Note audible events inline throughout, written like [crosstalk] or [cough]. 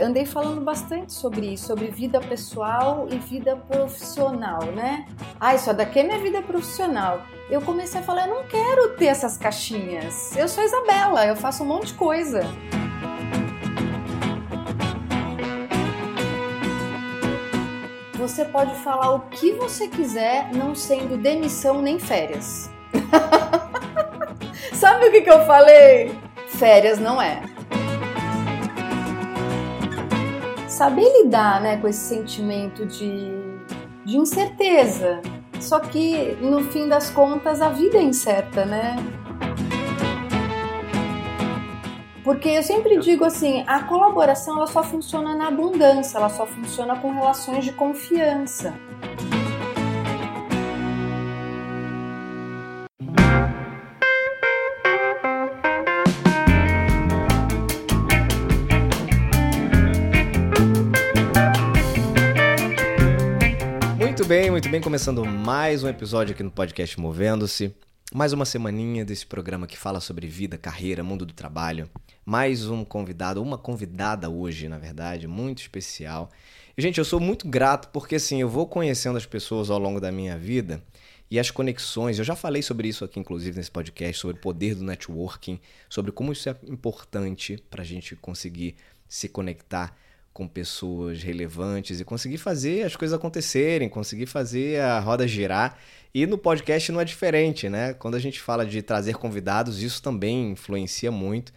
andei falando bastante sobre isso, sobre vida pessoal e vida profissional, né? Ah, isso daqui é minha vida profissional. Eu comecei a falar, eu não quero ter essas caixinhas. Eu sou Isabela, eu faço um monte de coisa. Você pode falar o que você quiser, não sendo demissão nem férias. [laughs] Sabe o que, que eu falei? Férias não é. Saber lidar né, com esse sentimento de, de incerteza. Só que, no fim das contas, a vida é incerta, né? Porque eu sempre digo assim, a colaboração ela só funciona na abundância, ela só funciona com relações de confiança. Bem, muito bem, começando mais um episódio aqui no podcast Movendo-se. Mais uma semaninha desse programa que fala sobre vida, carreira, mundo do trabalho. Mais um convidado, uma convidada hoje, na verdade, muito especial. E, gente, eu sou muito grato porque, assim, eu vou conhecendo as pessoas ao longo da minha vida e as conexões. Eu já falei sobre isso aqui, inclusive, nesse podcast, sobre o poder do networking, sobre como isso é importante para a gente conseguir se conectar com pessoas relevantes e conseguir fazer as coisas acontecerem, conseguir fazer a roda girar. E no podcast não é diferente, né? Quando a gente fala de trazer convidados, isso também influencia muito.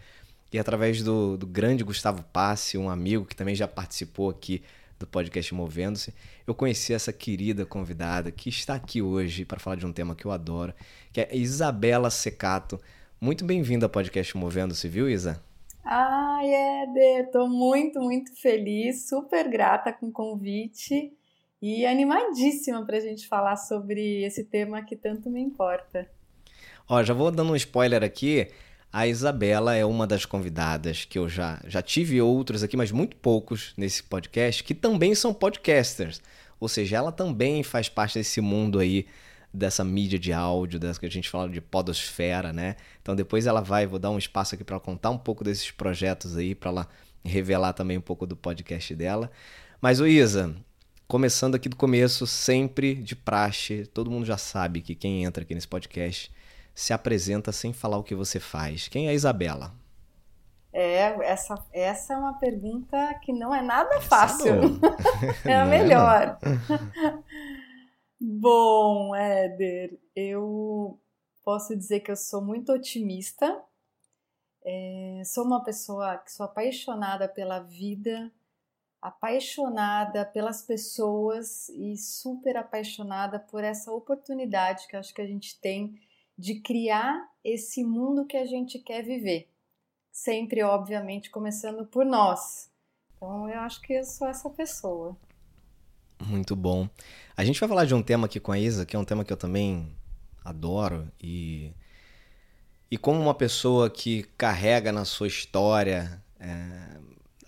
E através do, do grande Gustavo Passe, um amigo que também já participou aqui do podcast Movendo-se, eu conheci essa querida convidada que está aqui hoje para falar de um tema que eu adoro, que é Isabela Secato. Muito bem-vinda ao podcast Movendo-se, viu, Isa? Ai, Éder, tô muito, muito feliz, super grata com o convite e animadíssima para a gente falar sobre esse tema que tanto me importa. Ó, já vou dando um spoiler aqui. A Isabela é uma das convidadas que eu já, já tive outros aqui, mas muito poucos nesse podcast, que também são podcasters. Ou seja, ela também faz parte desse mundo aí, dessa mídia de áudio, dessa que a gente fala de podosfera, né? Então depois ela vai, vou dar um espaço aqui para contar um pouco desses projetos aí, para ela revelar também um pouco do podcast dela. Mas, o Isa, Começando aqui do começo, sempre de praxe, todo mundo já sabe que quem entra aqui nesse podcast se apresenta sem falar o que você faz. Quem é a Isabela? É, essa, essa é uma pergunta que não é nada fácil. [laughs] é a melhor. [laughs] Bom, Éder, eu posso dizer que eu sou muito otimista. É, sou uma pessoa que sou apaixonada pela vida, apaixonada pelas pessoas e super apaixonada por essa oportunidade que acho que a gente tem de criar esse mundo que a gente quer viver. Sempre, obviamente, começando por nós. Então, eu acho que eu sou essa pessoa. Muito bom. A gente vai falar de um tema aqui com a Isa, que é um tema que eu também adoro e e como uma pessoa que carrega na sua história é,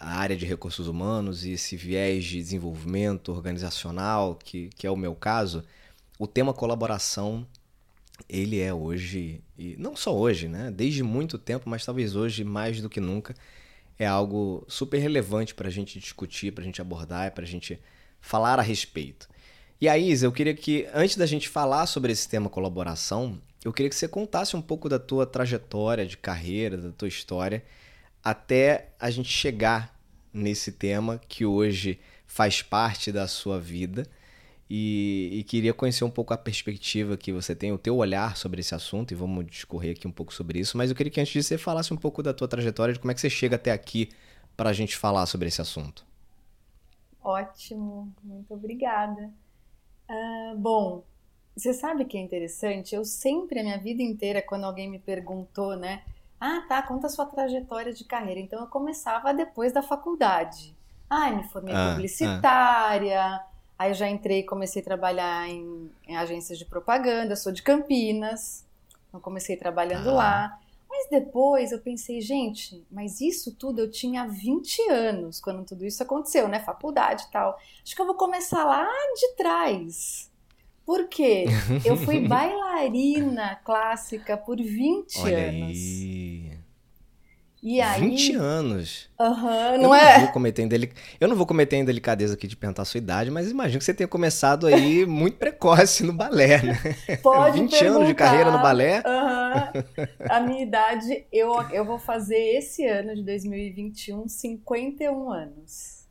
a área de recursos humanos e esse viés de desenvolvimento organizacional, que, que é o meu caso, o tema colaboração, ele é hoje, e não só hoje, né? desde muito tempo, mas talvez hoje mais do que nunca, é algo super relevante para a gente discutir, para a gente abordar, para a gente falar a respeito. E aí, Isa, eu queria que, antes da gente falar sobre esse tema colaboração, eu queria que você contasse um pouco da tua trajetória de carreira, da tua história, até a gente chegar nesse tema que hoje faz parte da sua vida e, e, queria conhecer um pouco a perspectiva que você tem, o teu olhar sobre esse assunto e vamos discorrer aqui um pouco sobre isso, mas eu queria que antes disso você falasse um pouco da tua trajetória, de como é que você chega até aqui para a gente falar sobre esse assunto. Ótimo, muito obrigada. Uh, bom, você sabe que é interessante? Eu sempre, a minha vida inteira, quando alguém me perguntou, né, ah, tá, conta a sua trajetória de carreira. Então eu começava depois da faculdade. Ah, me formei ah, publicitária. Ah. Aí eu já entrei e comecei a trabalhar em, em, agências de propaganda. Eu sou de Campinas. Então comecei trabalhando ah. lá. Mas depois eu pensei, gente, mas isso tudo eu tinha 20 anos quando tudo isso aconteceu, né? Faculdade e tal. Acho que eu vou começar lá de trás. Por quê? Eu fui [laughs] bailarina clássica por 20 Olha anos. Aí. E aí... 20 anos. Aham, eu não não é? Vou cometer indelic... Eu não vou cometer indelicadeza aqui de perguntar a sua idade, mas imagino que você tenha começado aí [laughs] muito precoce no balé, né? Pode 20 perguntar. anos de carreira no balé. Aham. A minha idade, eu, eu vou fazer esse ano de 2021 51 anos.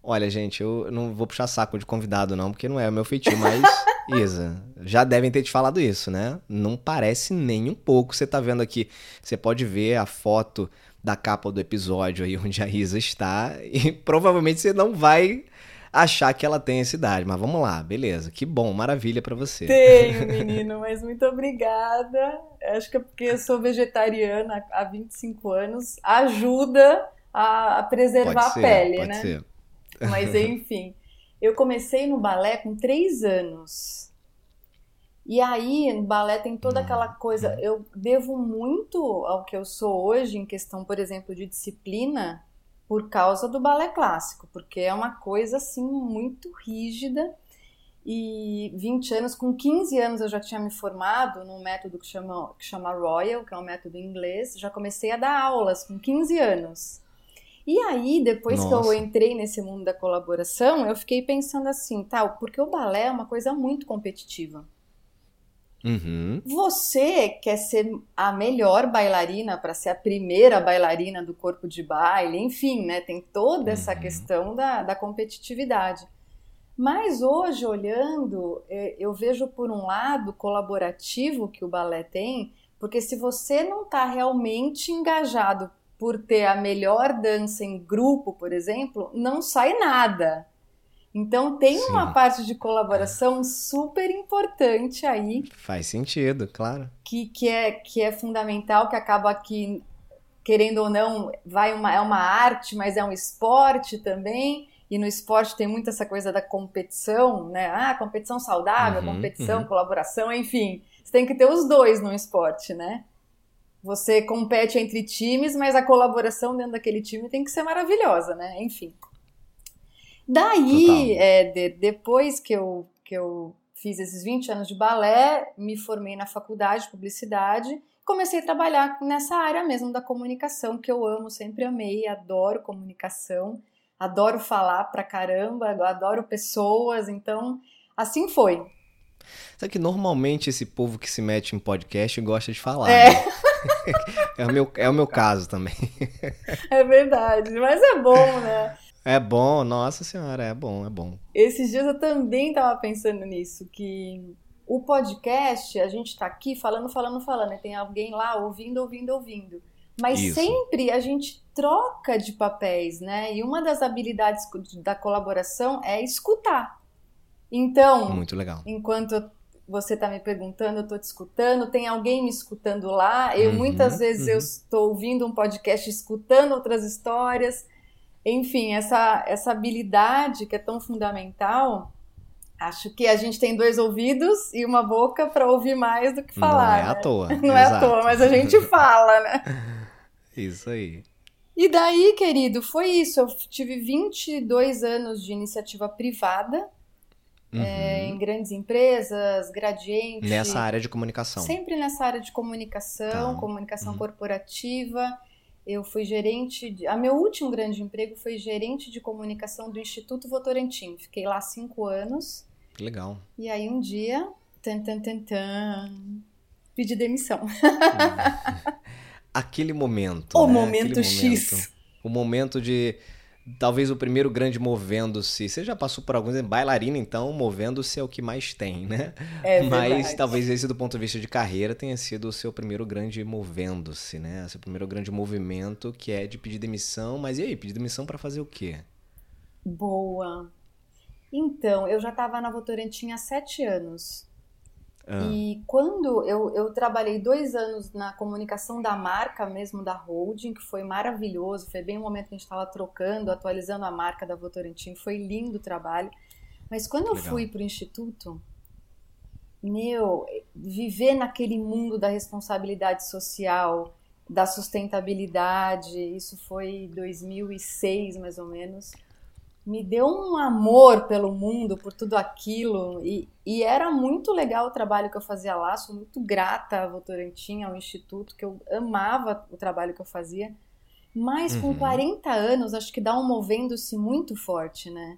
Olha, gente, eu não vou puxar saco de convidado, não, porque não é o meu feitio, mas, [laughs] Isa, já devem ter te falado isso, né? Não parece nem um pouco. Você tá vendo aqui, você pode ver a foto da capa do episódio aí onde a Isa está, e [laughs] provavelmente você não vai achar que ela tem essa idade. Mas vamos lá, beleza. Que bom, maravilha para você. Tenho, [laughs] menino, mas muito obrigada. Acho que é porque eu sou vegetariana há 25 anos, ajuda a preservar pode a ser, pele, pode né? ser. Mas [laughs] enfim, eu comecei no balé com três anos. E aí, no balé tem toda aquela coisa. Eu devo muito ao que eu sou hoje, em questão, por exemplo, de disciplina, por causa do balé clássico, porque é uma coisa assim muito rígida. E 20 anos, com 15 anos eu já tinha me formado num método que chama, que chama Royal, que é um método inglês. Já comecei a dar aulas com 15 anos. E aí, depois que eu Nossa. entrei nesse mundo da colaboração, eu fiquei pensando assim, tal, porque o balé é uma coisa muito competitiva. Uhum. Você quer ser a melhor bailarina para ser a primeira bailarina do corpo de baile, enfim, né? Tem toda essa Uhum. questão da, da competitividade. Mas hoje, olhando, eh, eu vejo por um lado colaborativo que o balé tem, porque se você não está realmente engajado por ter a melhor dança em grupo, por exemplo, não sai nada. Então tem uma Sim. parte de colaboração super importante aí Faz sentido, claro. que, que, é, que é fundamental, que acaba aqui, querendo ou não, vai uma, é uma arte, mas é um esporte também. E no esporte tem muito essa coisa da competição, né? Ah, competição saudável, Uhum, competição, uhum. colaboração, enfim. Você tem que ter os dois no esporte, né? Você compete entre times, mas a colaboração dentro daquele time tem que ser maravilhosa, né? Enfim. Daí, é, de- depois que eu, que eu fiz esses 20 anos de balé, me formei na faculdade de publicidade, comecei a trabalhar nessa área mesmo da comunicação, que eu amo, sempre amei, adoro comunicação, adoro falar pra caramba, adoro pessoas, então assim foi. Sabe que normalmente esse povo que se mete em podcast gosta de falar. É. né? [laughs] [laughs] é, o meu, é o meu caso também. É verdade, mas é bom, né? É bom, nossa senhora, é bom, é bom. Esses dias eu também estava pensando nisso, que o podcast, a gente está aqui falando, falando, falando, e tem alguém lá ouvindo, ouvindo, ouvindo. Mas Isso. sempre a gente troca de papéis, né? E uma das habilidades da colaboração é escutar. Então, Muito legal. Você está me perguntando, eu estou te escutando, tem alguém me escutando lá. Eu Uhum, muitas vezes eu uhum. estou ouvindo um podcast, escutando outras histórias. Enfim, essa, essa habilidade que é tão fundamental, acho que a gente tem dois ouvidos e uma boca para ouvir mais do que falar. Não é à né? toa. [laughs] Não é à exato. toa, mas a gente [laughs] fala, né? Isso aí. E daí, querido, foi isso. Eu tive 22 anos de iniciativa privada Uhum. é, em grandes empresas, Gradiente. Nessa área de comunicação. Sempre nessa área de comunicação, Tá. comunicação Uhum. corporativa. Eu fui gerente. De... A meu último grande emprego foi gerente de comunicação do Instituto Votorantim. Fiquei lá cinco anos. Que Legal. E aí um dia, tan, tan, tan, tan, pedi demissão. [laughs] Aquele momento. O né? momento Aquele X. momento. O momento de. Talvez o primeiro grande movendo-se. Você já passou por alguns. Bailarina, então, movendo-se é o que mais tem, né? É [laughs] Mas verdade. talvez esse, do ponto de vista de carreira, tenha sido o seu primeiro grande movendo-se, né? Seu primeiro grande movimento, que é de pedir demissão. Mas e aí, pedir demissão pra fazer o quê? Boa. Então, eu já estava na Votorantim há sete anos. Ah, E quando eu, eu trabalhei dois anos na comunicação da marca mesmo da holding, que foi maravilhoso, foi bem o momento que a gente estava trocando, atualizando a marca da Votorantim, foi lindo o trabalho. Mas quando eu Legal. fui para o instituto, meu, viver naquele mundo da responsabilidade social, da sustentabilidade, isso foi 2006 mais ou menos. Me deu um amor pelo mundo, por tudo aquilo, e, e, era muito legal o trabalho que eu fazia lá, sou muito grata à Votorantim, ao Instituto, que eu amava o trabalho que eu fazia, mas com 40 uhum. anos, acho que dá um movendo-se muito forte, né?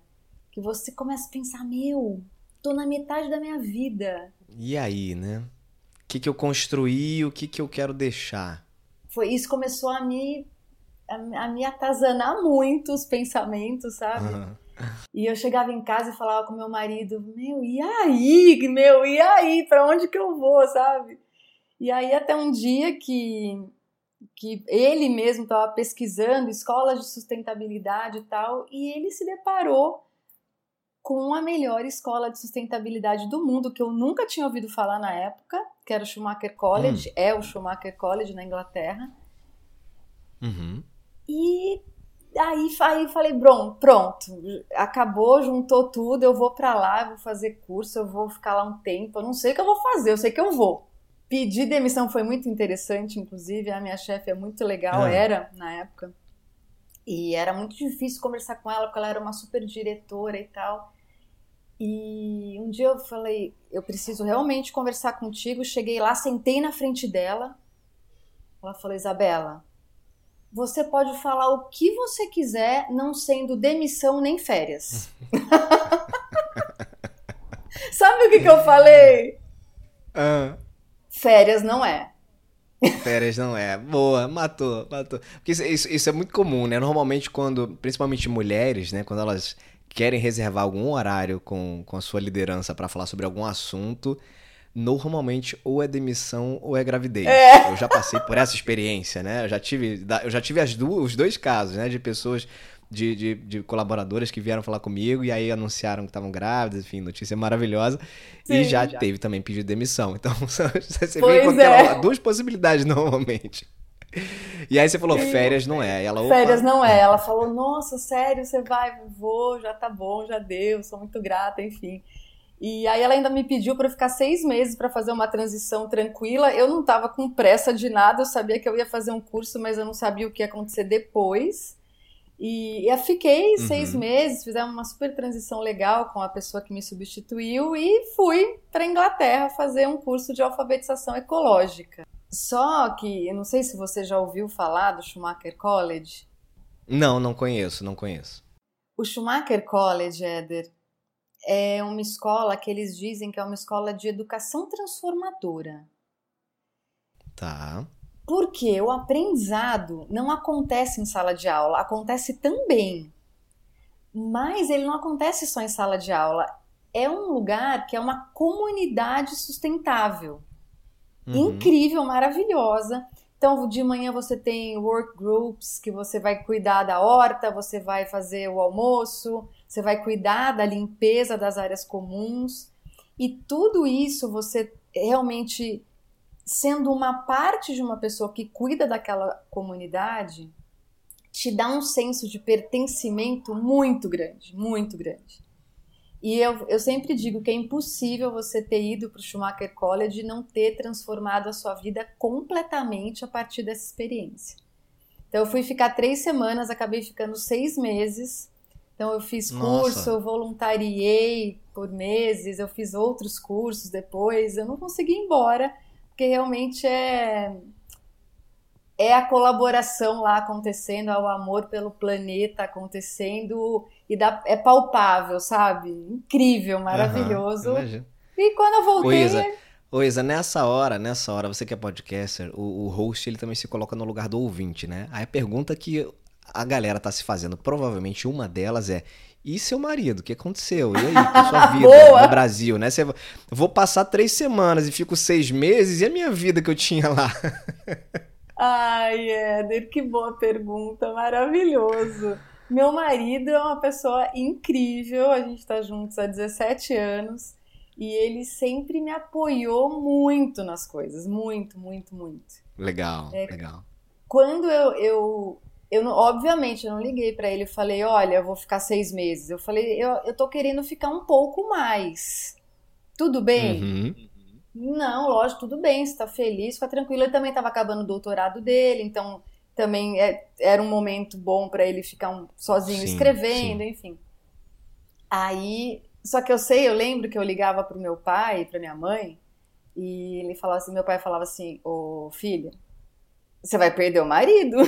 Que você começa a pensar, meu, tô na metade da minha vida. E aí, né? O que, que eu construí, o que, que eu quero deixar? Foi isso começou a me a, me atazanar muito os pensamentos, sabe? Uhum. E eu chegava em casa e falava com meu marido, meu, e aí, meu, e aí, para onde que eu vou, sabe? E aí até um dia que que ele mesmo estava pesquisando escolas de sustentabilidade e tal, e ele se deparou com a melhor escola de sustentabilidade do mundo, que eu nunca tinha ouvido falar na época, que era o Schumacher College, hum. é o Schumacher College na Inglaterra. Uhum. E aí, aí falei, pronto, pronto, acabou, juntou tudo, eu vou para lá, vou fazer curso, eu vou ficar lá um tempo, eu não sei o que eu vou fazer, eu sei que eu vou. Pedir demissão foi muito interessante, inclusive, a minha chefe é muito legal, é. era na época. E era muito difícil conversar com ela, porque ela era uma super diretora e tal. E um dia eu falei, eu preciso realmente conversar contigo. Cheguei lá, sentei na frente dela. Ela falou, Isabela, você pode falar o que você quiser, não sendo demissão nem férias. [laughs] Sabe o que, que eu falei? Uh. Férias não é. Férias não é. Boa, matou, matou. Porque isso, isso, isso, é muito comum, né? Normalmente quando, principalmente mulheres, né? Quando elas querem reservar algum horário com, com a sua liderança para falar sobre algum assunto, normalmente ou é demissão ou é gravidez. É. Eu já passei por essa experiência, né? Eu já tive, eu já tive as duas, os dois casos, né? De pessoas, de, de, de colaboradoras que vieram falar comigo e aí anunciaram que estavam grávidas, enfim, notícia maravilhosa. Sim, e já, já, teve também pedido de demissão. Então, [laughs] você pois vê com aquela, é. duas possibilidades [laughs] normalmente. E aí você falou, férias não é. ela, férias não é. Ela falou, nossa, sério, você vai, vou, já tá bom, já deu, sou muito grata, enfim. E aí ela ainda me pediu para ficar seis meses para fazer uma transição tranquila. Eu não estava com pressa de nada, eu sabia que eu ia fazer um curso, mas eu não sabia o que ia acontecer depois. E eu fiquei uhum. seis meses, fizemos uma super transição legal com a pessoa que me substituiu e fui para Inglaterra fazer um curso de alfabetização ecológica. Só que, eu não sei se você já ouviu falar do Schumacher College. Não, não conheço, não conheço. O Schumacher College, Éder, é uma escola que eles dizem que é uma escola de educação transformadora. Tá. Porque o aprendizado não acontece em sala de aula, acontece também. Mas ele não acontece só em sala de aula. É um lugar que é uma comunidade sustentável. Uhum. Incrível, maravilhosa. Então, de manhã você tem work groups que você vai cuidar da horta, você vai fazer o almoço, você vai cuidar da limpeza das áreas comuns. E tudo isso você realmente sendo uma parte de uma pessoa que cuida daquela comunidade, te dá um senso de pertencimento muito grande, muito grande. E eu, eu sempre digo que é impossível você ter ido para o Schumacher College e não ter transformado a sua vida completamente a partir dessa experiência. Então eu fui ficar três semanas, acabei ficando seis meses. Então eu fiz curso, Nossa. eu voluntariei por meses, eu fiz outros cursos depois. Eu não consegui ir embora, porque realmente é é a colaboração lá acontecendo, é o amor pelo planeta acontecendo e dá, é palpável, sabe? Incrível, maravilhoso. Uhum, e quando eu voltei. Ô Isa, ô Isa, nessa hora, nessa hora, você que é podcaster, o, o host ele também se coloca no lugar do ouvinte, né? Aí a pergunta que a galera tá se fazendo, provavelmente uma delas é: e seu marido? O que aconteceu? E aí, com a sua [laughs] vida no Brasil, né? Você, vou passar três semanas e fico seis meses, e a minha vida que eu tinha lá? [laughs] Ai, Éder, que boa pergunta, maravilhoso. Meu marido é uma pessoa incrível, a gente está juntos há 17 anos e ele sempre me apoiou muito nas coisas, muito, muito, muito. Legal, é, legal. Quando eu, eu, eu não, obviamente, eu não liguei para ele e falei, olha, eu vou ficar seis meses. Eu falei, eu, eu tô querendo ficar um pouco mais. Tudo bem? Uhum. Não, lógico, tudo bem, você tá feliz, fica tranquilo. Ele também estava acabando o doutorado dele, então também é, era um momento bom para ele ficar um, sozinho sim, escrevendo, sim. enfim. Aí, só que eu sei, eu lembro que eu ligava pro meu pai, pra minha mãe, e ele falava assim, meu pai falava assim, ô filha, você vai perder o marido. [laughs]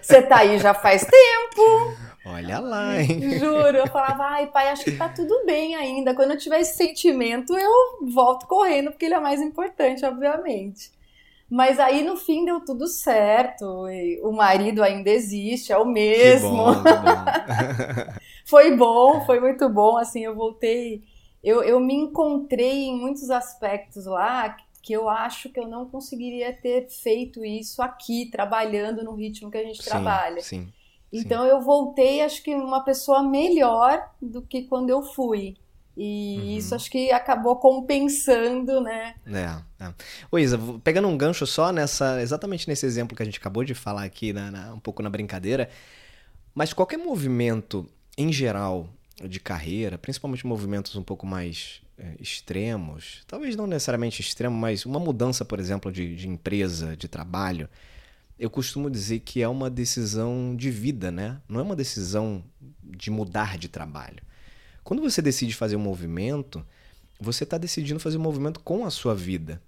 Você tá aí já faz tempo. Olha lá, hein? Juro, eu falava, ai, pai, acho que tá tudo bem ainda. Quando eu tiver esse sentimento, eu volto correndo, porque ele é mais importante, obviamente. Mas aí no fim deu tudo certo. o marido ainda existe, é o mesmo. Bom, bom. [laughs] foi bom, foi muito bom. Assim, eu voltei. Eu, eu me encontrei em muitos aspectos lá que eu acho que eu não conseguiria ter feito isso aqui, trabalhando no ritmo que a gente sim, trabalha. Sim. Então sim. eu voltei, acho que uma pessoa melhor do que quando eu fui. E uhum. isso acho que acabou compensando, né? É, é. Ô Isa, pegando um gancho só nessa, exatamente nesse exemplo que a gente acabou de falar aqui, na, na, um pouco na brincadeira, mas qualquer movimento em geral de carreira, principalmente movimentos um pouco mais é, extremos, talvez não necessariamente extremo, mas uma mudança, por exemplo, de, de empresa, de trabalho, eu costumo dizer que é uma decisão de vida, né? Não é uma decisão de mudar de trabalho. Quando você decide fazer um movimento, você está decidindo fazer um movimento com a sua vida.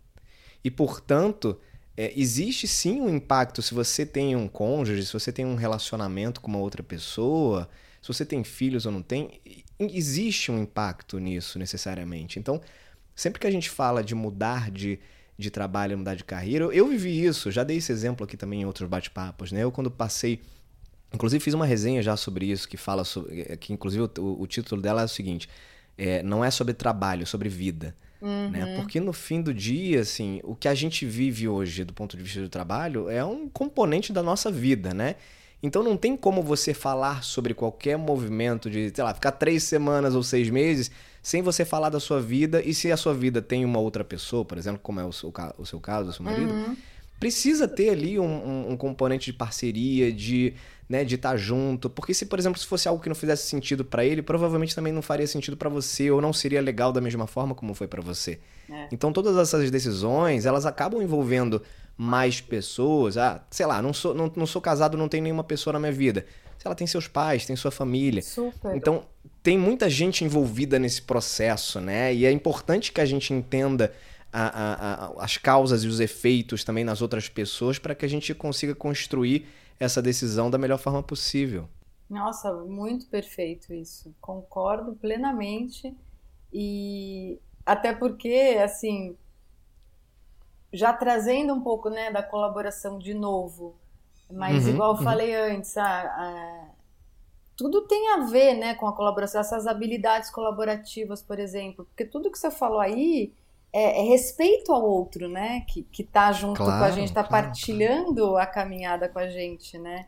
E, portanto, é, existe sim um impacto se você tem um cônjuge, se você tem um relacionamento com uma outra pessoa, se você tem filhos ou não tem, existe um impacto nisso necessariamente. Então, sempre que a gente fala de mudar de, de trabalho, mudar de carreira, eu, eu vivi isso, já dei esse exemplo aqui também em outros bate-papos, né? Eu quando passei, inclusive fiz uma resenha já sobre isso que fala sobre, é, que inclusive o, o título dela é o seguinte: é, não é sobre trabalho, é sobre vida. Uhum. Né? Porque no fim do dia, assim, o que a gente vive hoje do ponto de vista do trabalho é um componente da nossa vida, né? Então não tem como você falar sobre qualquer movimento de, sei lá, ficar três semanas ou seis meses sem você falar da sua vida e se a sua vida tem uma outra pessoa, por exemplo, como é o seu, o seu caso, o seu marido, uhum. precisa ter ali um, um, um, componente de parceria, de né, de estar junto, porque se, por exemplo, se fosse algo que não fizesse sentido para ele, provavelmente também não faria sentido para você ou não seria legal da mesma forma como foi para você. É. Então todas essas decisões, elas acabam envolvendo mais pessoas. Ah, sei lá, não sou, não, não sou casado, não tenho nenhuma pessoa na minha vida. Se ela tem seus pais, tem sua família. Super. Então, tem muita gente envolvida nesse processo, né? E é importante que a gente entenda a, a, a, as causas e os efeitos também nas outras pessoas para que a gente consiga construir essa decisão da melhor forma possível. Nossa, muito perfeito isso. Concordo plenamente. E até porque, assim, já trazendo um pouco né, da colaboração de novo, mas uhum, igual eu uhum. falei antes, ah, ah, tudo tem a ver né, com a colaboração, essas habilidades colaborativas, por exemplo, porque tudo que você falou aí é, é respeito ao outro, né, que, que tá junto claro, com a gente, tá claro, partilhando claro. a caminhada com a gente, né.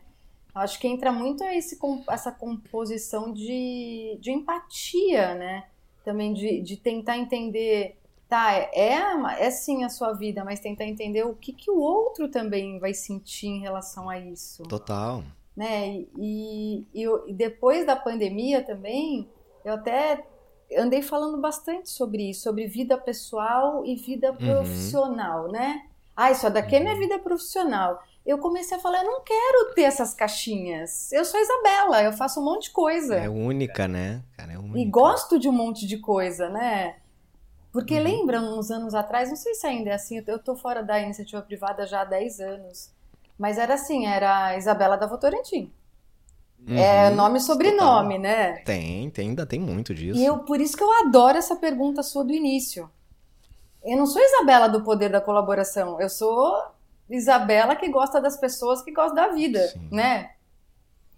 Acho que entra muito esse, essa composição de, de empatia, né, também de, de tentar entender tá, é, é sim a sua vida, mas tentar entender o que, que o outro também vai sentir em relação a isso. Total. Né? E, e, e depois da pandemia também, eu até andei falando bastante sobre isso, sobre vida pessoal e vida uhum. profissional, uhum. né? Ah, isso daqui é minha uhum. vida profissional. Eu comecei a falar, eu não quero ter essas caixinhas. Eu sou Isabela, eu faço um monte de coisa. É única, né? Cara, é única. E gosto de um monte de coisa, né? Porque uhum. lembra uns anos atrás, não sei se ainda é assim, eu tô fora da iniciativa privada já há 10 anos, mas era assim, era Isabela da Votorantim. Uhum, é nome e sobrenome, total. né? Tem, tem, ainda tem muito disso. E eu, por isso que eu adoro essa pergunta sua do início. Eu não sou Isabela do poder da colaboração, eu sou Isabela que gosta das pessoas, que gosta da vida, Sim. né?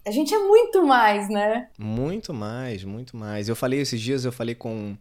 A gente é muito mais, né? Muito mais, muito mais. Eu falei esses dias, eu falei com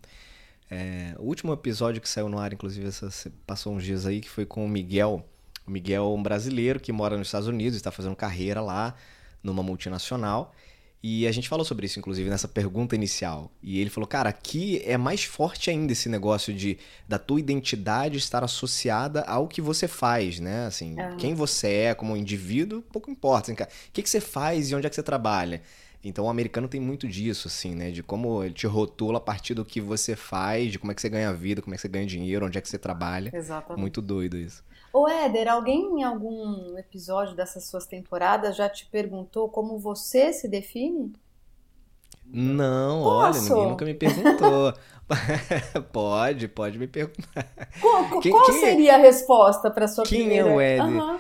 é, o último episódio que saiu no ar, inclusive, essa, passou uns dias aí, que foi com o Miguel. O Miguel é um brasileiro que mora nos Estados Unidos, está fazendo carreira lá numa multinacional. E a gente falou sobre isso, inclusive, nessa pergunta inicial. E ele falou, cara, aqui é mais forte ainda esse negócio de da tua identidade estar associada ao que você faz, né? Assim, quem você é como indivíduo, pouco importa. Assim, cara, o que, que você faz e onde é que você trabalha? Então o americano tem muito disso, assim, né? De como ele te rotula a partir do que você faz, de como é que você ganha vida, como é que você ganha dinheiro, onde é que você trabalha. Exatamente. Muito doido isso. Ô Éder, alguém em algum episódio dessas suas temporadas já te perguntou como você se define? Não, Posso? olha, ninguém nunca me perguntou. [laughs] pode, pode me perguntar. Qual, quem, qual quem é seria é... a resposta para sua quem primeira? Quem é o Éder? Uhum.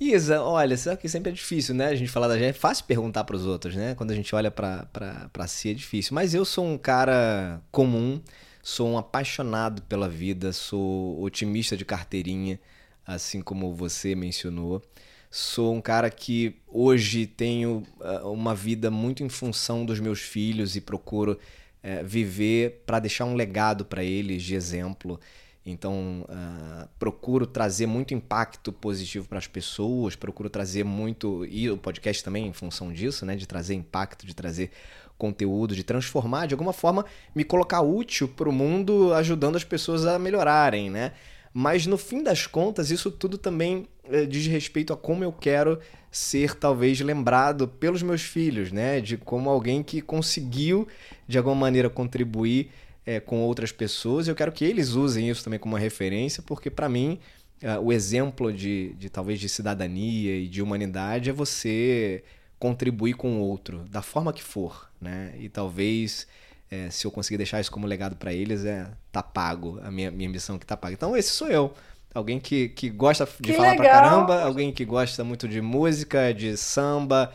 Isa, olha, sabe que sempre é difícil, né? A gente falar da gente, é fácil perguntar para os outros, né? Quando a gente olha para si é difícil. Mas eu sou um cara comum, sou um apaixonado pela vida, sou otimista de carteirinha, assim como você mencionou. Sou um cara que hoje tenho uh, uma vida muito em função dos meus filhos e procuro uh, viver para deixar um legado para eles de exemplo. Então, uh, procuro trazer muito impacto positivo para as pessoas, procuro trazer muito. E o podcast também, em função disso, né? De trazer impacto, de trazer conteúdo, de transformar, de alguma forma, me colocar útil para o mundo, ajudando as pessoas a melhorarem, né? Mas no fim das contas, isso tudo também eh, diz respeito a como eu quero ser talvez lembrado pelos meus filhos, né? De como alguém que conseguiu de alguma maneira contribuir é, com outras pessoas. Eu quero que eles usem isso também como uma referência, porque para mim uh, o exemplo de, de talvez de cidadania e de humanidade é você contribuir com o outro, da forma que for, né? E talvez é, se eu conseguir deixar isso como legado para eles, é tá pago, a minha, minha missão que tá paga. Então esse sou eu. Alguém que, que gosta de que falar legal. pra caramba, alguém que gosta muito de música, de samba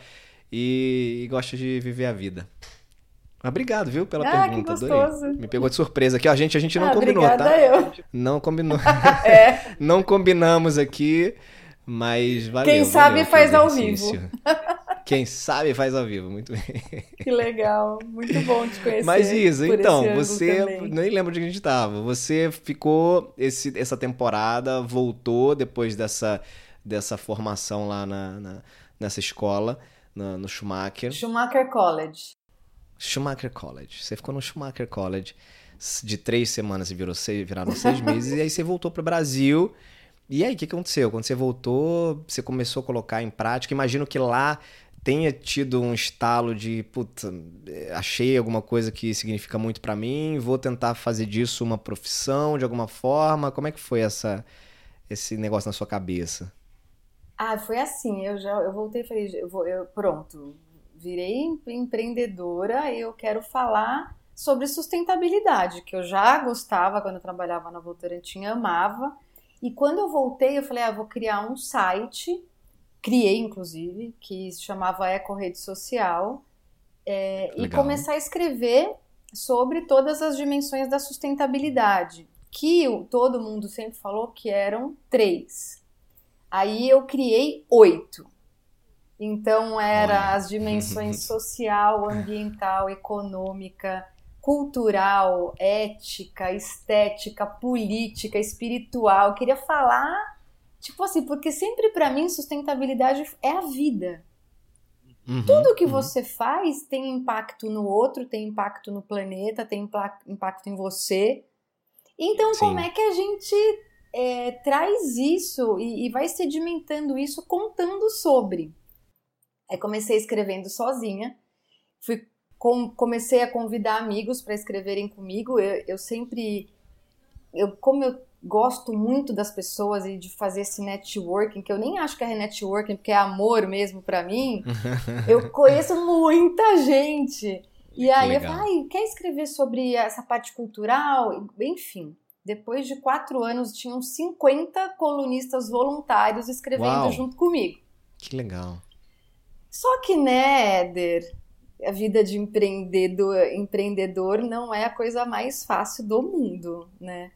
e, e gosta de viver a vida. Obrigado, viu, pela ah, pergunta. Que gostoso. Me pegou de surpresa aqui. Ó, gente, a gente não ah, combinou, tá? Eu. Não combinou. [laughs] é. Não combinamos aqui, mas valeu. Quem sabe valeu, faz ao vivo. Quem sabe faz ao vivo, muito bem. Que legal, muito bom te conhecer. Mas Isa, então, você nem lembro de onde a gente estava. Você ficou esse, essa temporada, voltou depois dessa, dessa formação lá na, na nessa escola, no, no Schumacher. Schumacher College. Schumacher College. Você ficou no Schumacher College de três semanas e virou seis, viraram seis [laughs] meses, e aí você voltou para o Brasil. E aí, o que aconteceu? Quando você voltou, você começou a colocar em prática. Imagino que lá tenha tido um estalo de, puta, achei alguma coisa que significa muito para mim, vou tentar fazer disso uma profissão de alguma forma. Como é que foi essa esse negócio na sua cabeça? Ah, foi assim, eu já eu voltei e falei, eu vou, eu, pronto, virei empreendedora e eu quero falar sobre sustentabilidade, que eu já gostava quando eu trabalhava na Votorantim, amava. E quando eu voltei, eu falei, ah, vou criar um site, criei inclusive, que se chamava Eco Rede Social, é, e começar a escrever sobre todas as dimensões da sustentabilidade, que todo mundo sempre falou que eram três. Aí eu criei oito. Então era Olha. as dimensões [laughs] social, ambiental, econômica, cultural, ética, estética, política, espiritual. Eu queria falar, tipo assim, porque sempre para mim sustentabilidade é a vida. Uhum, Tudo que uhum. você faz tem impacto no outro, tem impacto no planeta, tem impacto em você. Então, Sim. como é que a gente é, traz isso e, e vai sedimentando isso contando sobre? Aí comecei escrevendo sozinha, fui com, comecei a convidar amigos para escreverem comigo. Eu, eu sempre, eu como eu gosto muito das pessoas e de fazer esse networking, que eu nem acho que é networking, porque é amor mesmo para mim. [laughs] eu conheço muita gente. E aí Legal. eu falei, quer escrever sobre essa parte cultural? Enfim, depois de quatro anos, tinham 50 colunistas voluntários escrevendo Uau. junto comigo. Que legal. Só que, né, Éder, a vida de empreendedor, empreendedor não é a coisa mais fácil do mundo, né?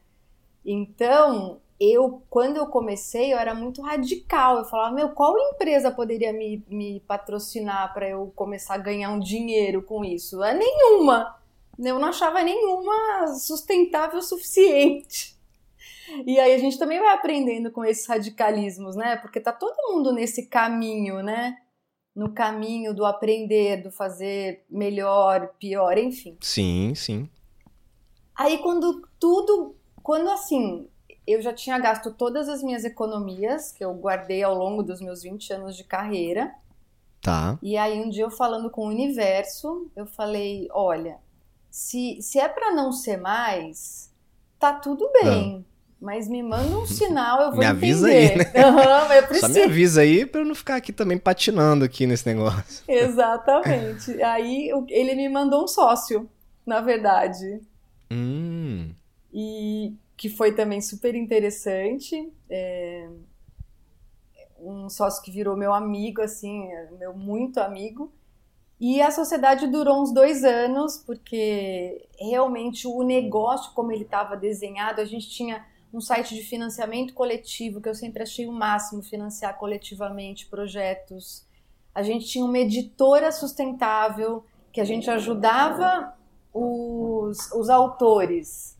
Então, eu, quando eu comecei, eu era muito radical. Eu falava, meu, qual empresa poderia me, me patrocinar para eu começar a ganhar um dinheiro com isso? É nenhuma. Eu não achava nenhuma sustentável o suficiente. E aí a gente também vai aprendendo com esses radicalismos, né? Porque tá todo mundo nesse caminho, né? no caminho do aprender, do fazer melhor, pior, enfim. Sim, sim. Aí quando tudo, quando assim, eu já tinha gasto todas as minhas economias que eu guardei ao longo dos meus 20 anos de carreira. Tá. E aí um dia eu falando com o universo, eu falei, olha, se, se é para não ser mais, tá tudo bem. mas me manda um [laughs] sinal, eu vou me entender. avisa aí, né? Uhum, eu preciso. Só me avisa aí pra eu não ficar aqui também patinando aqui nesse negócio. [laughs] Exatamente. Aí ele me mandou um sócio, na verdade. Hum. E que foi também super interessante. É... Um sócio que virou meu amigo, assim, meu muito amigo. E a sociedade durou uns dois anos, porque realmente o negócio, como ele estava desenhado, a gente tinha um site de financiamento coletivo, que eu sempre achei o máximo financiar coletivamente projetos. A gente tinha uma editora sustentável, que a gente ajudava os, os autores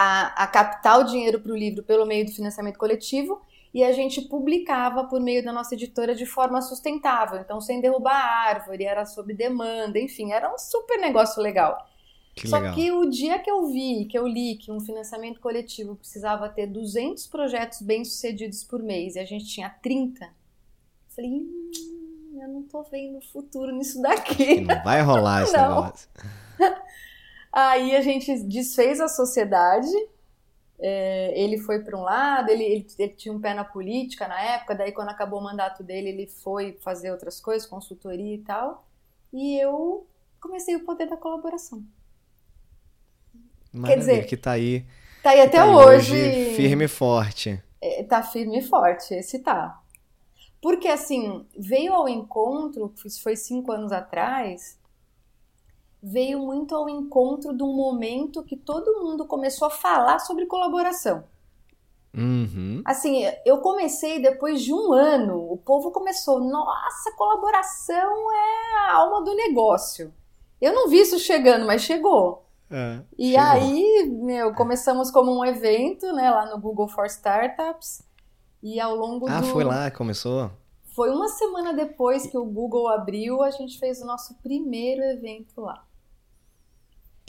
a, a captar o dinheiro para o livro pelo meio do financiamento coletivo e a gente publicava por meio da nossa editora de forma sustentável, então sem derrubar a árvore, era sob demanda, enfim, era um super negócio legal. Que Só legal. que o dia que eu vi, que eu li que um financiamento coletivo precisava ter 200 projetos bem-sucedidos por mês e a gente tinha 30, eu falei, hum, eu não tô vendo futuro nisso daqui. Não vai rolar esse [laughs] negócio. [laughs] Aí a gente desfez a sociedade. é, ele foi para um lado, ele, ele, ele tinha um pé na política na época. Daí, quando acabou o mandato dele, ele foi fazer outras coisas, consultoria e tal. E eu comecei o poder da colaboração. Maravilha, dizer, que tá aí. Tá aí até tá aí hoje. Firme e forte. É, tá firme e forte, esse tá. Porque, assim, veio ao encontro, isso foi cinco anos atrás, veio muito ao encontro de um momento que todo mundo começou a falar sobre colaboração. Uhum. Assim, eu comecei depois de um ano, o povo começou, nossa, colaboração é a alma do negócio. Eu não vi isso chegando, mas chegou. É, E chegou. aí, meu, começamos como um evento, né, lá no Google for Startups. E ao longo Ah, do. foi lá que começou? Foi uma semana depois que o Google abriu, a gente fez o nosso primeiro evento lá.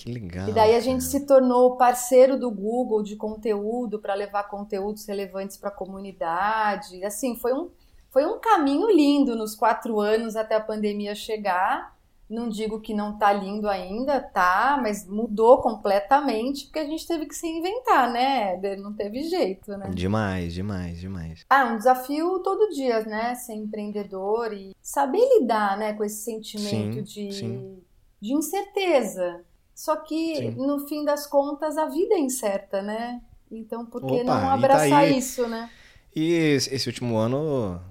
Que legal. E daí a gente se tornou parceiro do Google de conteúdo para levar conteúdos relevantes para a comunidade. Assim, foi um, foi um caminho lindo nos quatro anos até a pandemia chegar. Não digo que não tá lindo ainda, tá, mas mudou completamente porque a gente teve que se inventar, né? Não teve jeito, né? Demais, demais, demais. Ah, um desafio todo dia, né? Ser empreendedor e saber lidar, né, com esse sentimento Sim, de, sim. de incerteza. Só que, Sim. no fim das contas, a vida é incerta, né? Então, por que Opa, não tá abraçar isso, né? E esse último ano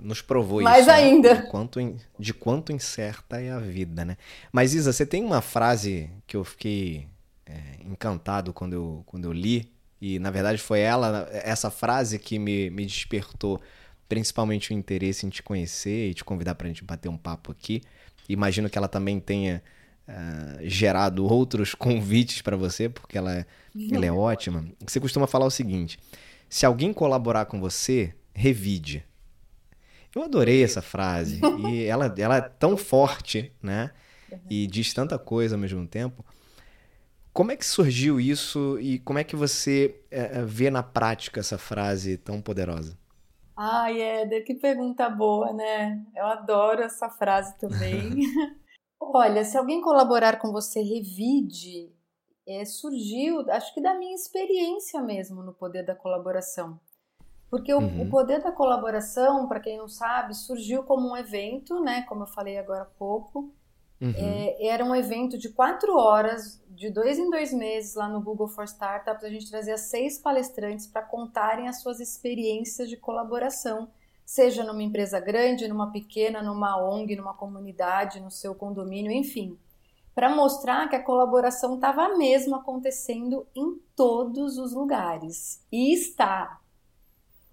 nos provou Mais isso. né? ainda. De quanto, de quanto incerta é a vida, né? Mas, Isa, você tem uma frase que eu fiquei é, encantado quando eu, quando eu li, e na verdade foi ela, essa frase que me, me despertou principalmente o interesse em te conhecer e te convidar pra gente bater um papo aqui. Imagino que ela também tenha ah, gerado outros convites pra você, porque ela, é- ela é ótima. Você costuma falar o seguinte: se alguém colaborar com você, revide. Eu adorei essa frase e [laughs] ela, ela é tão forte, né? E diz tanta coisa ao mesmo tempo. Como é que surgiu isso e como é que você eh, vê na prática essa frase tão poderosa? Ai, Éder, que pergunta boa, né? Eu adoro essa frase também. [laughs] Olha, se alguém colaborar com você, revide. É, surgiu, acho que da minha experiência mesmo no poder da colaboração. Porque o, Uhum. o poder da colaboração, para quem não sabe, surgiu como um evento, né? Como eu falei agora há pouco. Uhum. É, era um evento de quatro horas, de dois em dois meses, lá no Google for Startups. A gente trazia seis palestrantes para contarem as suas experiências de colaboração, seja numa empresa grande, numa pequena, numa ONG, numa comunidade, no seu condomínio, enfim, para mostrar que a colaboração estava mesmo acontecendo em todos os lugares. E está.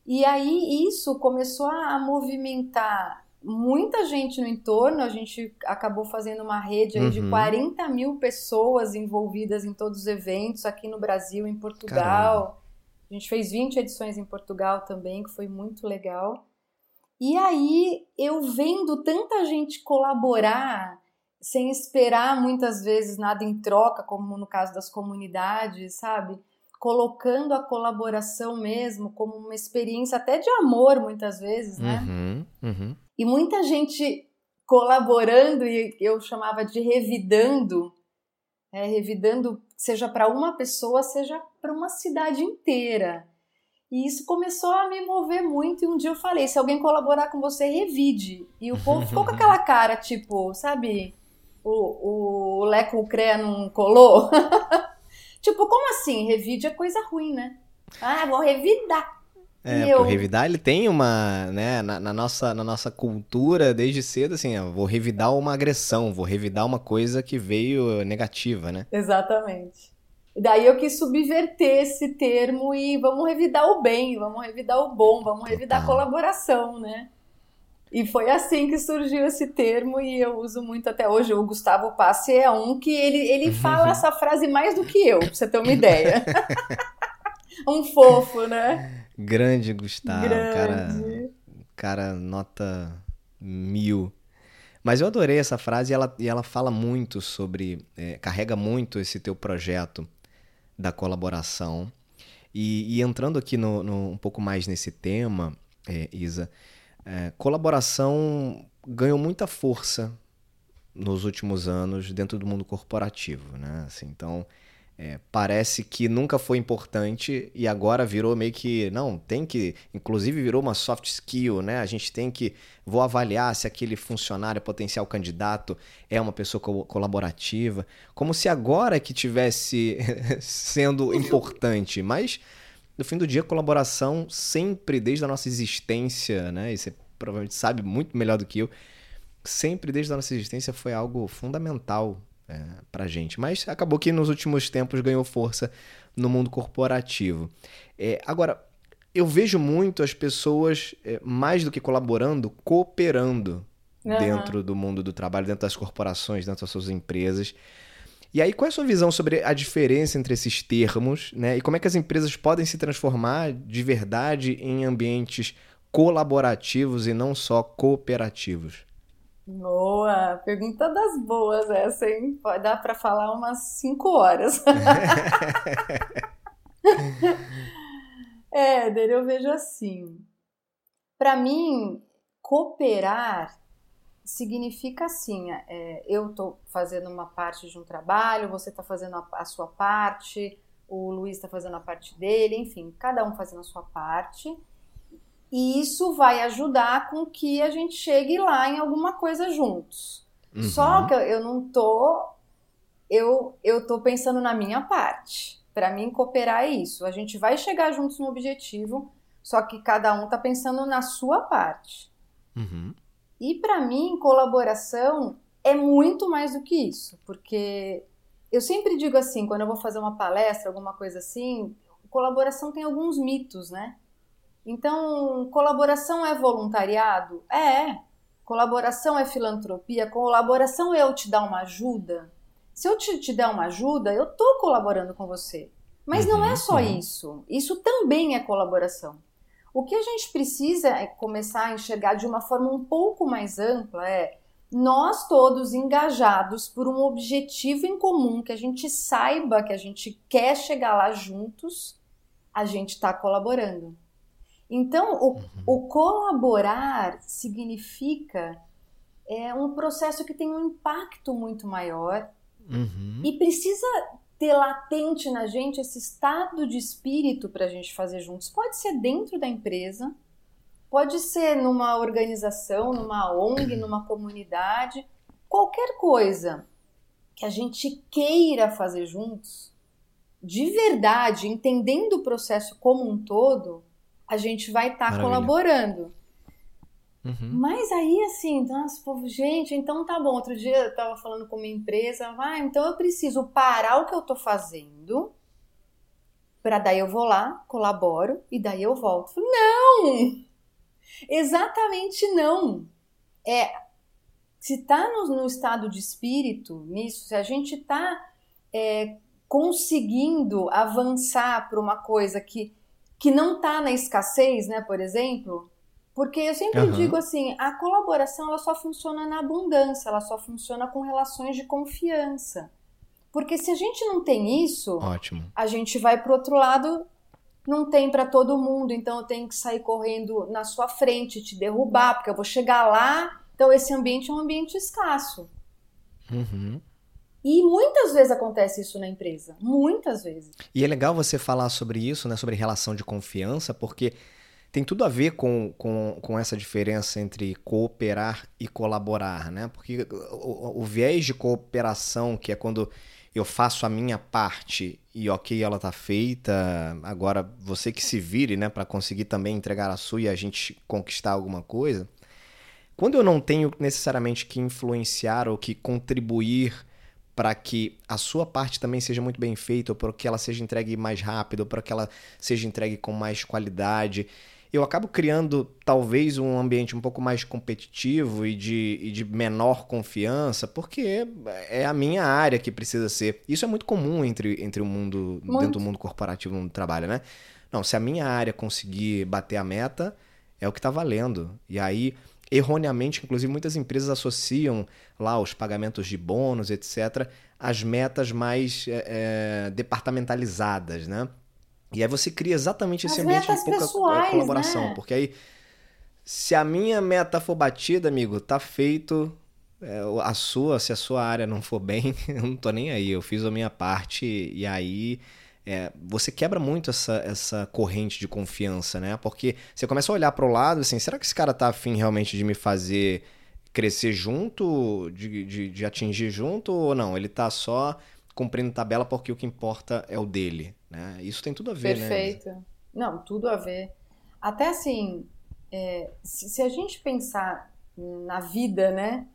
E aí isso começou a movimentar muita gente no entorno, a gente acabou fazendo uma rede aí de Uhum. 40 mil pessoas envolvidas em todos os eventos aqui no Brasil, em Portugal. A gente fez 20 edições em Portugal também, que foi muito legal. E aí eu vendo tanta gente colaborar sem esperar muitas vezes nada em troca, como no caso das comunidades, sabe? Colocando a colaboração mesmo como uma experiência até de amor muitas vezes, né? Uhum, uhum. E muita gente colaborando, e eu chamava de revidando, é, revidando, seja para uma pessoa, seja para uma cidade inteira. E isso começou a me mover muito. E um dia eu falei: se alguém colaborar com você, revide. E o povo ficou com [laughs] aquela cara, tipo, sabe? O, o Leco CREA não colou? [laughs] tipo, como assim? Revide é coisa ruim, né? Ah, vou revidar. É, eu... o revidar ele tem uma, né, na, na, nossa, na nossa cultura desde cedo, assim, ó, vou revidar uma agressão, vou revidar uma coisa que veio negativa, né? Exatamente. E daí eu quis subverter esse termo e vamos revidar o bem, vamos revidar o bom, vamos revidar a colaboração, né? E foi assim que surgiu esse termo e eu uso muito até hoje. O Gustavo Passe é um que ele, ele fala essa frase mais do que eu, pra você ter uma ideia. [laughs] um fofo, né? Grande Gustavo, Grande. cara. Cara, nota mil. Mas eu adorei essa frase e ela, e ela fala muito sobre. É, carrega muito esse teu projeto da colaboração. E, e entrando aqui no, no, um pouco mais nesse tema, é, Isa, é, colaboração ganhou muita força nos últimos anos dentro do mundo corporativo, né? Assim, então, é, parece que nunca foi importante e agora virou meio que. Não, tem que. Inclusive virou uma soft skill, né? A gente tem que. Vou avaliar se aquele funcionário, potencial candidato, é uma pessoa co colaborativa. Como se agora que tivesse [laughs] sendo importante. Mas, no fim do dia, colaboração sempre, desde a nossa existência, né? E você provavelmente sabe muito melhor do que eu. Sempre desde a nossa existência foi algo fundamental é, para gente. Mas acabou que nos últimos tempos ganhou força no mundo corporativo. É, agora, eu vejo muito as pessoas, é, mais do que colaborando, cooperando uhum. dentro do mundo do trabalho, dentro das corporações, dentro das suas empresas. E aí, qual é a sua visão sobre a diferença entre esses termos, né? E como é que as empresas podem se transformar de verdade em ambientes colaborativos e não só cooperativos? Boa, pergunta das boas essa, hein? Pode dar para falar umas cinco horas. [laughs] Éder, eu vejo assim. Para mim, cooperar significa assim: é, eu estou fazendo uma parte de um trabalho, você está fazendo a, a sua parte, o Luiz está fazendo a parte dele, enfim, cada um fazendo a sua parte e isso vai ajudar com que a gente chegue lá em alguma coisa juntos. Uhum. Só que eu não tô eu eu tô pensando na minha parte. Para mim cooperar é isso. A gente vai chegar juntos no objetivo, só que cada um tá pensando na sua parte. Uhum. E para mim colaboração é muito mais do que isso, porque eu sempre digo assim, quando eu vou fazer uma palestra, alguma coisa assim, colaboração tem alguns mitos, né? Então, colaboração é voluntariado? É. Colaboração é filantropia? Colaboração é eu te dar uma ajuda? Se eu te, te der uma ajuda, eu estou colaborando com você. Mas não é uhum, só isso. Isso também é colaboração. O que a gente precisa é começar a enxergar de uma forma um pouco mais ampla é nós todos engajados por um objetivo em comum, que a gente saiba que a gente quer chegar lá juntos, a gente está colaborando. Então, o, uhum. o colaborar significa é um processo que tem um impacto muito maior uhum. e precisa ter latente na gente esse estado de espírito para a gente fazer juntos. Pode ser dentro da empresa, pode ser numa organização, numa ONG, [clears throat] numa comunidade, qualquer coisa que a gente queira fazer juntos, de verdade, entendendo o processo como um todo, a gente vai estar tá colaborando. Uhum. Mas aí, assim, nossa, povo, gente, então tá bom. Outro dia eu tava falando com uma empresa, ah, então eu preciso parar o que eu tô fazendo, para daí eu vou lá, colaboro e daí eu volto. Não! Exatamente não. É, se tá no, no estado de espírito, nisso, se a gente tá é, conseguindo avançar para uma coisa que que não está na escassez, né, por exemplo, porque eu sempre uhum. digo assim, a colaboração ela só funciona na abundância, ela só funciona com relações de confiança. Porque se a gente não tem isso, Ótimo. a gente vai para outro lado, não tem para todo mundo, então eu tenho que sair correndo na sua frente, te derrubar, porque eu vou chegar lá, então esse ambiente é um ambiente escasso. Uhum. E muitas vezes acontece isso na empresa, muitas vezes. E é legal você falar sobre isso, né, sobre relação de confiança, porque tem tudo a ver com, com, com essa diferença entre cooperar e colaborar, né? Porque o, o viés de cooperação, que é quando eu faço a minha parte e ok, ela tá feita, agora você que se vire, né, para conseguir também entregar a sua e a gente conquistar alguma coisa. Quando eu não tenho necessariamente que influenciar ou que contribuir para que a sua parte também seja muito bem feita, ou para que ela seja entregue mais rápido, ou para que ela seja entregue com mais qualidade. Eu acabo criando talvez um ambiente um pouco mais competitivo e de, e de menor confiança, porque é a minha área que precisa ser. Isso é muito comum entre, entre o mundo, muito. dentro do mundo corporativo, no trabalho, né? Não, se a minha área conseguir bater a meta, é o que está valendo. E aí erroneamente, inclusive muitas empresas associam lá os pagamentos de bônus, etc., às metas mais é, departamentalizadas, né? E aí você cria exatamente esse As ambiente de pouca pessoais, colaboração, né? porque aí se a minha meta for batida, amigo, tá feito. É, a sua, se a sua área não for bem, [laughs] eu não tô nem aí. Eu fiz a minha parte e aí é, você quebra muito essa, essa corrente de confiança, né? Porque você começa a olhar para o lado assim, será que esse cara tá afim realmente de me fazer crescer junto, de, de, de, atingir junto ou não? Ele tá só cumprindo tabela porque o que importa é o dele, né? Isso tem tudo a ver, Perfeito. né? Perfeito. Não, tudo a ver. Até assim, é, se, se a gente pensar na vida, né?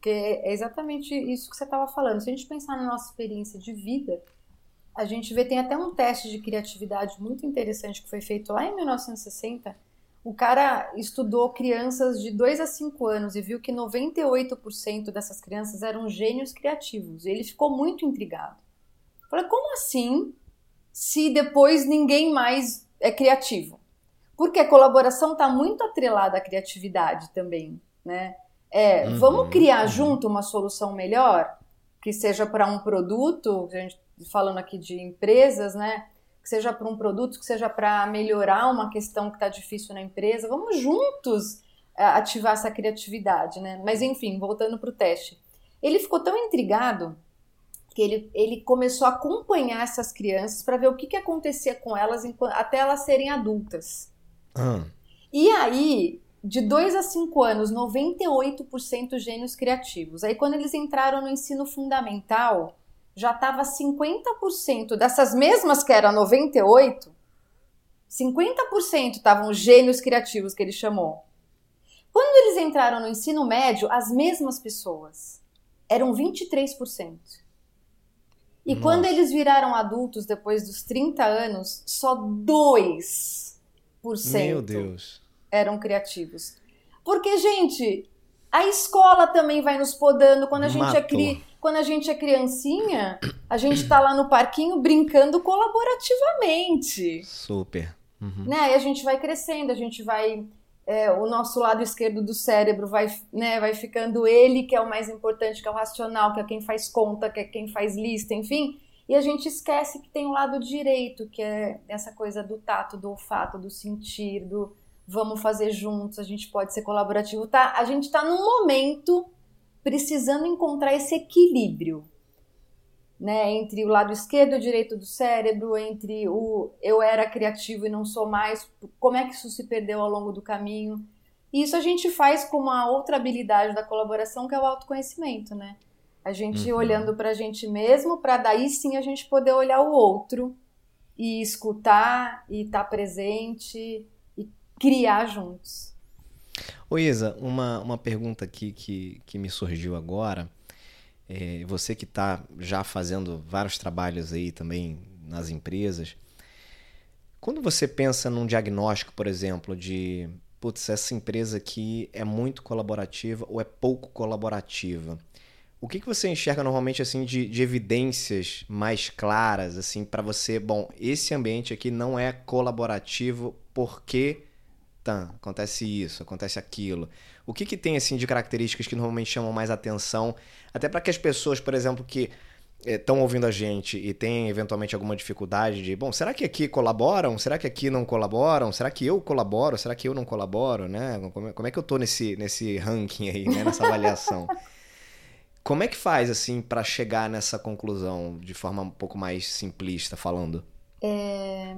Que é exatamente isso que você estava falando. Se a gente pensar na nossa experiência de vida, a gente vê, tem até um teste de criatividade muito interessante que foi feito lá em 1960. O cara estudou crianças de 2 a 5 anos e viu que 98% dessas crianças eram gênios criativos. Ele ficou muito intrigado. Falei, como assim se depois ninguém mais é criativo? Porque a colaboração está muito atrelada à criatividade também, né? É, uhum, vamos criar uhum. junto uma solução melhor, que seja para um produto, a gente falando aqui de empresas, né? Que seja para um produto, que seja para melhorar uma questão que está difícil na empresa. Vamos juntos uh, ativar essa criatividade, né? Mas enfim, voltando para o teste. Ele ficou tão intrigado que ele, ele começou a acompanhar essas crianças para ver o que, que acontecia com elas enquanto, até elas serem adultas. Ah. E aí, de 2 a 5 anos, 98% gênios criativos. Aí, quando eles entraram no ensino fundamental, já estava 50% dessas mesmas que era 98, 50% estavam gênios criativos que ele chamou. Quando eles entraram no ensino médio, as mesmas pessoas eram 23%. E Nossa. quando eles viraram adultos depois dos 30 anos, só 2% Meu Deus. eram criativos. Porque, gente, a escola também vai nos podando quando a gente é cri... quando a gente é criancinha, a gente tá lá no parquinho brincando colaborativamente. Super. Uhum. Né? E a gente vai crescendo, a gente vai é, o nosso lado esquerdo do cérebro vai, né, vai ficando ele, que é o mais importante, que é o racional, que é quem faz conta, que é quem faz lista, enfim. E a gente esquece que tem o lado direito, que é essa coisa do tato, do olfato, do sentir, do, vamos fazer juntos, a gente pode ser colaborativo. Tá, a gente está num momento precisando encontrar esse equilíbrio, né, entre o lado esquerdo e o direito do cérebro, entre o eu era criativo e não sou mais, como é que isso se perdeu ao longo do caminho. E isso a gente faz com uma outra habilidade da colaboração, que é o autoconhecimento, né? A gente uhum. olhando para a gente mesmo, para daí sim a gente poder olhar o outro e escutar e estar tá presente criar juntos. Ô Isa, uma, uma pergunta aqui que, que me surgiu agora. É, você que está já fazendo vários trabalhos aí também nas empresas, quando você pensa num diagnóstico, por exemplo, de putz, essa empresa aqui é muito colaborativa ou é pouco colaborativa, o que, que você enxerga normalmente assim de, de evidências mais claras assim para você? Bom, esse ambiente aqui não é colaborativo porque tá, acontece isso, acontece aquilo. O que, que tem assim de características que normalmente chamam mais atenção, até para que as pessoas, por exemplo, que estão eh, ouvindo a gente e têm eventualmente alguma dificuldade de, bom, será que aqui colaboram? Será que aqui não colaboram? Será que eu colaboro? Será que eu não colaboro, né? Como é, que eu tô nesse nesse ranking aí, né, nessa avaliação? [laughs] Como é que faz, assim, para chegar nessa conclusão de forma um pouco mais simplista falando? É...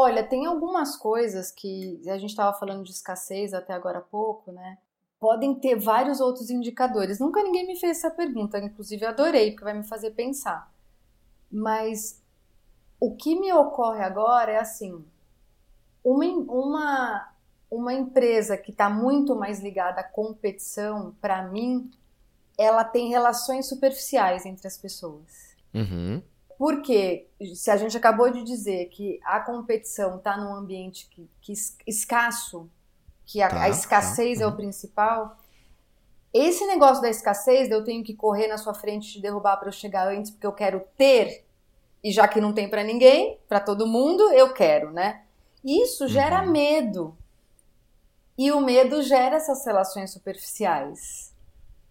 Olha, tem algumas coisas que a gente estava falando de escassez até agora há pouco, né? Podem ter vários outros indicadores. Nunca ninguém me fez essa pergunta, inclusive adorei, porque vai me fazer pensar. Mas o que me ocorre agora é assim: uma, uma, uma empresa que está muito mais ligada à competição, para mim, ela tem relações superficiais entre as pessoas. Uhum. Porque se a gente acabou de dizer que a competição está num ambiente que, que escasso, que a, tá, a escassez tá. é o uhum. principal, esse negócio da escassez, de eu tenho que correr na sua frente te derrubar para eu chegar antes porque eu quero ter, e já que não tem para ninguém, para todo mundo, eu quero, né? Isso gera uhum. medo. E o medo gera essas relações superficiais.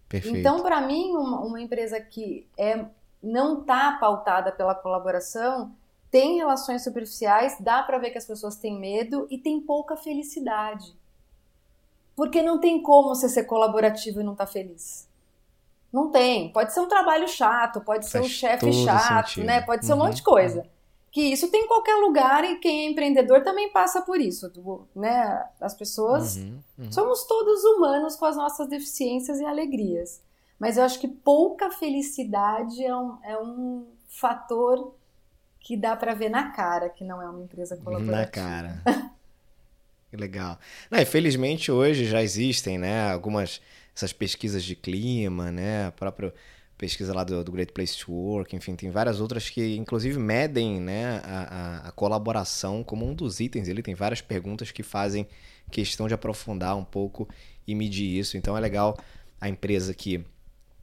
Perfeito. Então, para mim, uma, uma, empresa que é, não está pautada pela colaboração tem relações superficiais, dá para ver que as pessoas têm medo e tem pouca felicidade. Porque não tem como você ser colaborativo e não estar tá feliz. Não tem. Pode ser um trabalho chato, pode Faz ser um chefe chato, sentido. né? Pode ser uhum. um monte de coisa que isso tem em qualquer lugar e quem é empreendedor também passa por isso, né? As pessoas uhum, uhum. somos todos humanos com as nossas deficiências e alegrias, mas eu acho que pouca felicidade é um, é um fator que dá para ver na cara que não é uma empresa colaborativa. Na cara. [laughs] que legal. Não, felizmente hoje já existem, né? Algumas essas pesquisas de clima, né? Próprio pesquisa lá do, do, Great Place to Work, enfim, tem várias outras que inclusive medem né, a, a, a, colaboração como um dos itens. Ele tem várias perguntas que fazem questão de aprofundar um pouco e medir isso. Então é legal a empresa que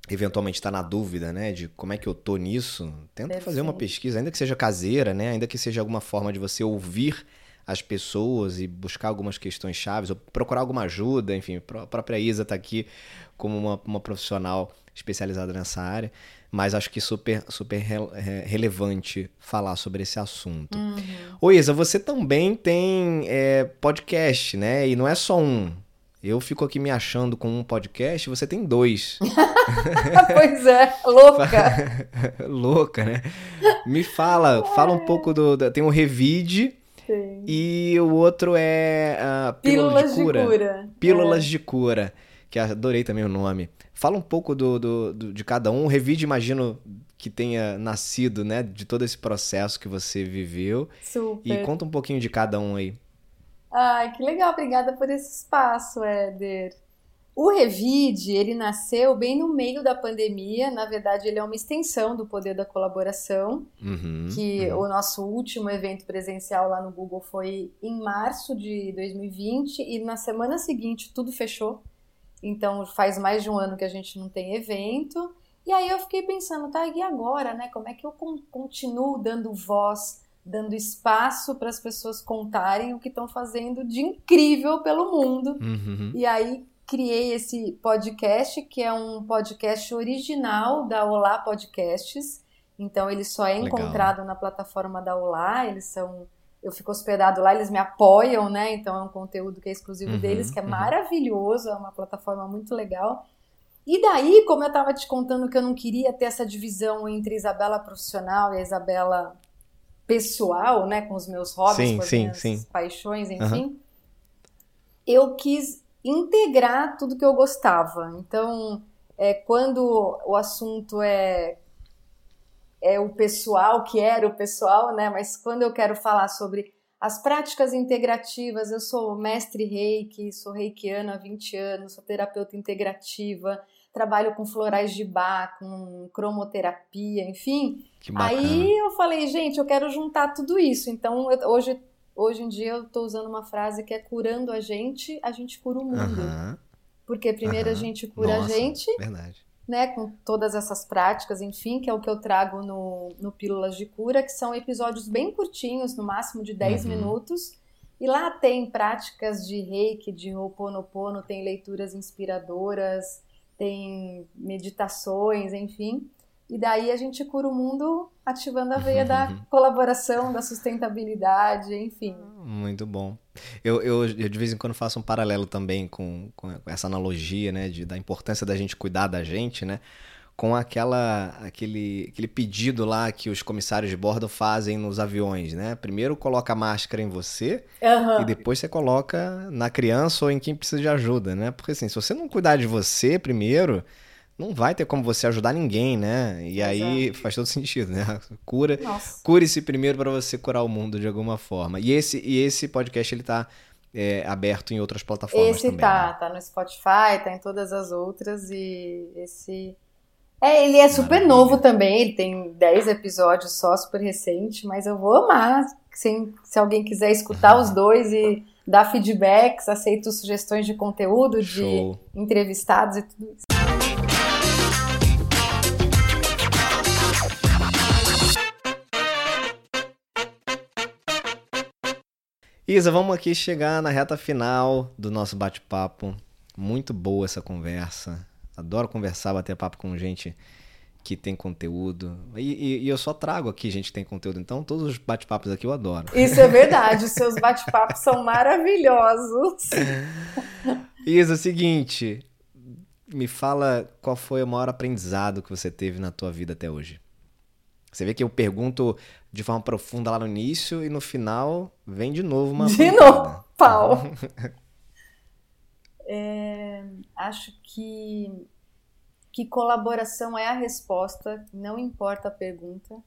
eventualmente está na dúvida, né, de como é que eu tô nisso, tenta Perfeito. fazer uma pesquisa, ainda que seja caseira, né, ainda que seja alguma forma de você ouvir as pessoas e buscar algumas questões chaves ou procurar alguma ajuda, enfim, a própria Isa está aqui como uma, uma profissional especializada nessa área, mas acho que super, super re, relevante falar sobre esse assunto. Uhum. Ô Isa, você também tem é, podcast, né? E não é só um. Eu fico aqui me achando com um podcast, você tem dois. [laughs] pois é, louca. [laughs] louca, né? Me fala, fala um pouco do. Tem o Revide. Sim. E o outro é uh, Pílulas, Pílulas de, cura. de Cura. Pílulas é. de Cura, que adorei também o nome. Fala um pouco do, do, do, de cada um. O Revide, imagino que tenha nascido, né, de todo esse processo que você viveu. Super. E conta um pouquinho de cada um aí. Ai, que legal. Obrigada por esse espaço, Éder. O Revide, ele nasceu bem no meio da pandemia. Na verdade, ele é uma extensão do Poder da Colaboração, uhum, que uhum. o nosso último evento presencial lá no Google foi em março de 2020 e na semana seguinte tudo fechou. Então faz mais de um ano que a gente não tem evento. E aí eu fiquei pensando, tá, e agora, né? Como é que eu continuo dando voz, dando espaço para as pessoas contarem o que estão fazendo de incrível pelo mundo? Uhum. E aí criei esse podcast, que é um podcast original da Olá Podcasts. Então ele só é encontrado Legal. na plataforma da Olá, eles são eu fico hospedado lá, eles me apoiam, né? Então é um conteúdo que é exclusivo uhum, deles, que é uhum. maravilhoso, é uma plataforma muito legal. E daí, como eu estava te contando que eu não queria ter essa divisão entre Isabela profissional e a Isabela pessoal, né? Com os meus hobbies, sim, com as sim, minhas sim. paixões, enfim. Uhum. Eu quis integrar tudo que eu gostava. Então, é, quando o assunto é é o pessoal, que era o pessoal, né? Mas quando eu quero falar sobre as práticas integrativas, eu sou mestre reiki, sou reikiana há 20 anos, sou terapeuta integrativa, trabalho com florais de bar, com cromoterapia, enfim. Aí eu falei, gente, eu quero juntar tudo isso. Então, eu, hoje, hoje em dia eu estou usando uma frase que é curando a gente, a gente cura o mundo. Porque primeiro a gente cura Nossa, a gente. Verdade né, com todas essas práticas, enfim, que é o que eu trago no, no Pílulas de Cura, que são episódios bem curtinhos, no máximo de 10 uhum. minutos. E lá tem práticas de reiki, de Ho'oponopono, tem leituras inspiradoras, tem meditações, enfim. E daí a gente cura o mundo ativando a veia da colaboração, da sustentabilidade, enfim. Muito bom. Eu, eu, eu, de vez em quando faço um paralelo também com, com essa analogia, né, de, da importância da gente cuidar da gente, né, com aquela, aquele, aquele pedido lá que os comissários de bordo fazem nos aviões, né? Primeiro coloca a máscara em você uhum. e depois você coloca na criança ou em quem precisa de ajuda, né? Porque assim, se você não cuidar de você primeiro, não vai ter como você ajudar ninguém, né? E Exato. aí faz todo [laughs] sentido, né? Cura, cure-se primeiro para você curar o mundo de alguma forma. E esse, e esse podcast ele tá é, aberto em outras plataformas esse também. Esse tá, né? tá no Spotify, tá em todas as outras e esse é, ele é super Maravilha. novo também, ele tem 10 episódios só, super recente, mas eu vou amar. Se, se alguém quiser escutar os dois e dar feedbacks, aceito sugestões de conteúdo, Show. de entrevistados e tudo isso. Isa, vamos aqui chegar na reta final do nosso bate-papo. Muito boa essa conversa. Adoro conversar, bater papo com gente que tem conteúdo. E, e, e, eu só trago aqui gente que tem conteúdo. Então, todos os bate-papos aqui eu adoro. Isso é verdade. Os seus bate-papos são maravilhosos. [laughs] Isa, é o seguinte. Me fala qual foi o maior aprendizado que você teve na tua vida até hoje. Você vê que eu pergunto de forma profunda lá no início e no final vem de novo uma. De novo, pau. [laughs] É, acho que, que colaboração é a resposta, não importa a pergunta,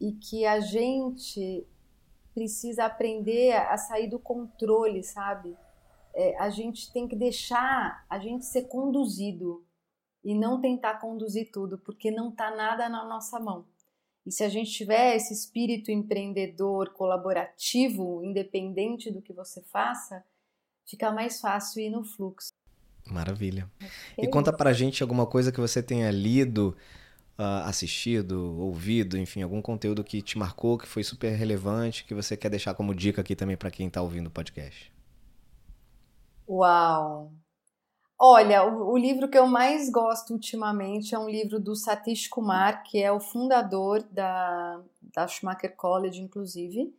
e que a gente precisa aprender a sair do controle, sabe? É, a gente tem que deixar a gente ser conduzido e não tentar conduzir tudo, porque não está nada na nossa mão. E se a gente tiver esse espírito empreendedor, colaborativo, independente do que você faça, fica mais fácil ir no fluxo. Maravilha. É e conta pra gente alguma coisa que você tenha lido, uh, assistido, ouvido, enfim, algum conteúdo que te marcou, que foi super relevante, que você quer deixar como dica aqui também para quem tá ouvindo o podcast. Uau! Olha, o, o, livro que eu mais gosto ultimamente é um livro do Satish Kumar, que é o fundador da, da Schumacher College, inclusive.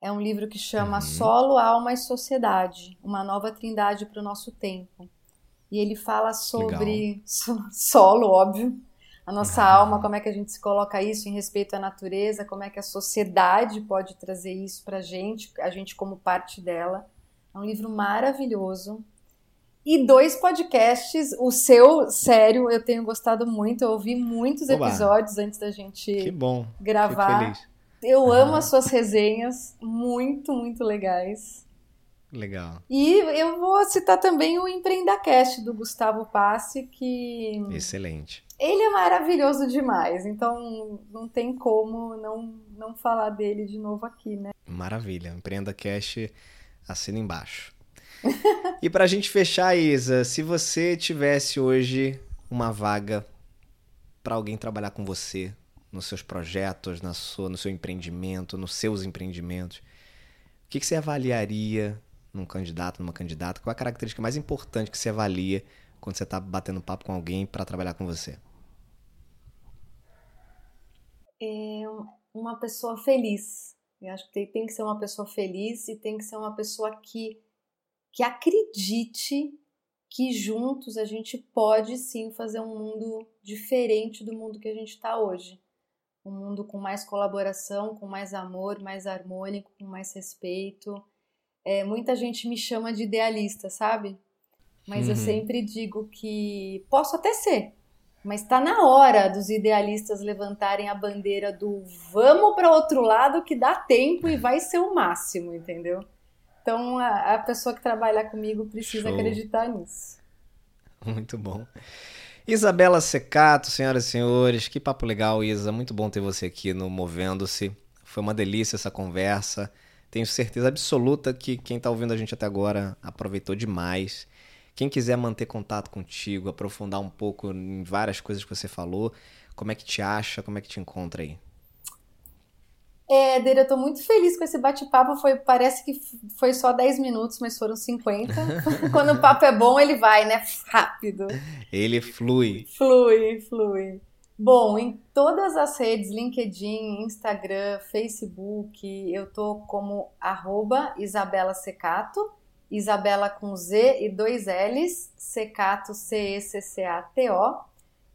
É um livro que chama uhum. Solo, Alma e Sociedade, uma nova trindade para o nosso tempo. E ele fala sobre so, solo, óbvio, a nossa uhum. alma, como é que a gente se coloca isso em respeito à natureza, como é que a sociedade pode trazer isso para a gente, a gente como parte dela. É um livro maravilhoso. E dois podcasts, o seu, sério, eu tenho gostado muito, eu ouvi muitos Oba. episódios antes da gente que bom. gravar. Eu amo as suas resenhas, muito, muito legais. Legal. E eu vou citar também o Empreendacast do Gustavo Passe, que. Excelente. Ele é maravilhoso demais, então não tem como não, não falar dele de novo aqui, né? Maravilha. Empreendacast assina embaixo. [laughs] e pra gente fechar, Isa, se você tivesse hoje uma vaga para alguém trabalhar com você nos seus projetos, na sua, no seu empreendimento, nos seus empreendimentos? O que, que você avaliaria num candidato, numa candidata? Qual é a característica mais importante que você avalia quando você está batendo papo com alguém para trabalhar com você? É uma pessoa feliz. Eu acho que tem, tem que ser uma pessoa feliz e tem que ser uma pessoa que, que acredite que juntos a gente pode sim fazer um mundo diferente do mundo que a gente está hoje um mundo com mais colaboração, com mais amor, mais harmônico, com mais respeito. É, muita gente me chama de idealista, sabe? Mas uhum. eu sempre digo que posso até ser, mas está na hora dos idealistas levantarem a bandeira do vamos para outro lado que dá tempo e vai ser o máximo, entendeu? Então a, a pessoa que trabalha comigo precisa Show. acreditar nisso. Muito bom. Isabela Secato, senhoras e senhores, que papo legal, Isa. Muito bom ter você aqui no Movendo-se. Foi uma delícia essa conversa. Tenho certeza absoluta que quem está ouvindo a gente até agora aproveitou demais. Quem quiser manter contato contigo, aprofundar um pouco em várias coisas que você falou, como é que te acha, como é que te encontra aí? É, Éder, eu tô muito feliz com esse bate-papo. Foi, parece que foi só 10 minutos, mas foram 50. [laughs] Quando o papo é bom, ele vai, né? Rápido. Ele flui. Flui, flui. Bom, em todas as redes, LinkedIn, Instagram, Facebook, eu tô como arroba Isabela Secato, Isabela com Z e dois L's, Secato, C-E-C-C-A-T-O.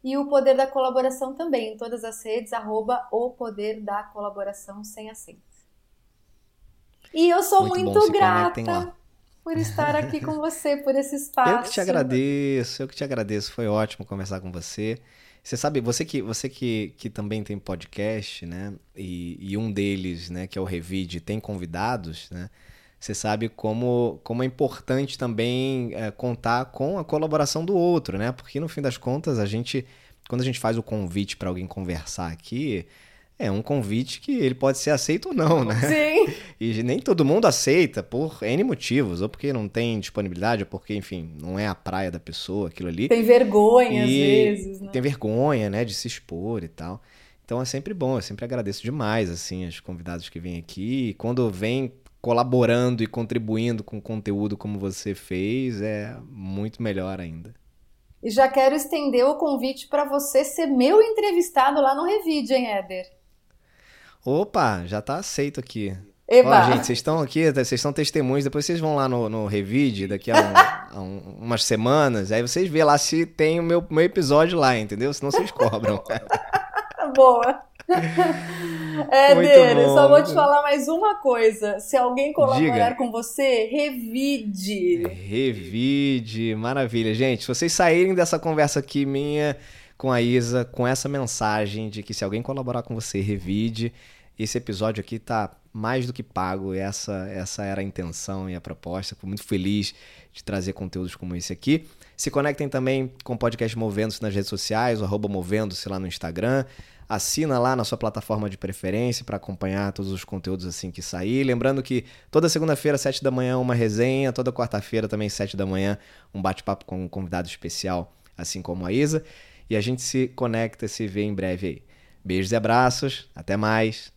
E o Poder da Colaboração também, em todas as redes, arroba o Poder da Colaboração sem acento. E eu sou muito, muito grata por estar aqui com você, por esse espaço. [laughs] Eu que te agradeço, eu que te agradeço. Foi ótimo conversar com você. Você sabe, você que, você que, que também tem podcast, né? E, e um deles, né, que é o Revide, tem convidados, né? Você sabe como, como é importante também é, contar com a colaboração do outro, né? Porque no fim das contas, a gente, quando a gente faz o convite para alguém conversar aqui, é um convite que ele pode ser aceito ou não, né? Sim. [laughs] E nem todo mundo aceita por N motivos, ou porque não tem disponibilidade, ou porque, enfim, não é a praia da pessoa, aquilo ali. Tem vergonha, e às vezes, né? Tem vergonha, né, de se expor e tal. Então é sempre bom, eu sempre agradeço demais, assim, as convidados que vêm aqui. E quando vêm colaborando e contribuindo com conteúdo como você fez, é muito melhor ainda. E já quero estender o convite para você ser meu entrevistado lá no Revide, hein, Éder? Opa, já tá aceito aqui. Eba. Ó, gente, vocês estão aqui, vocês são testemunhos, depois vocês vão lá no, no Revide daqui a, um, a um, umas semanas, aí vocês vê lá se tem o meu, meu episódio lá, entendeu? Senão vocês cobram. [laughs] Boa. Éder, só vou te falar mais uma coisa. Se alguém colaborar Diga. com você, revide. Revide, maravilha. Gente, se vocês saírem dessa conversa aqui minha com a Isa, com essa mensagem de que se alguém colaborar com você, revide. Esse episódio aqui tá mais do que pago. Essa, essa era a intenção e a proposta. Fico muito feliz de trazer conteúdos como esse aqui. Se conectem também com o podcast Movendo-se nas redes sociais, o arroba Movendo-se lá no Instagram. Assina lá na sua plataforma de preferência para acompanhar todos os conteúdos assim que sair. Lembrando que toda segunda-feira, sete da manhã, uma resenha. Toda quarta-feira, também, sete da manhã, um bate-papo com um convidado especial, assim como a Isa. E a gente se conecta, se vê em breve aí. Beijos e abraços. Até mais.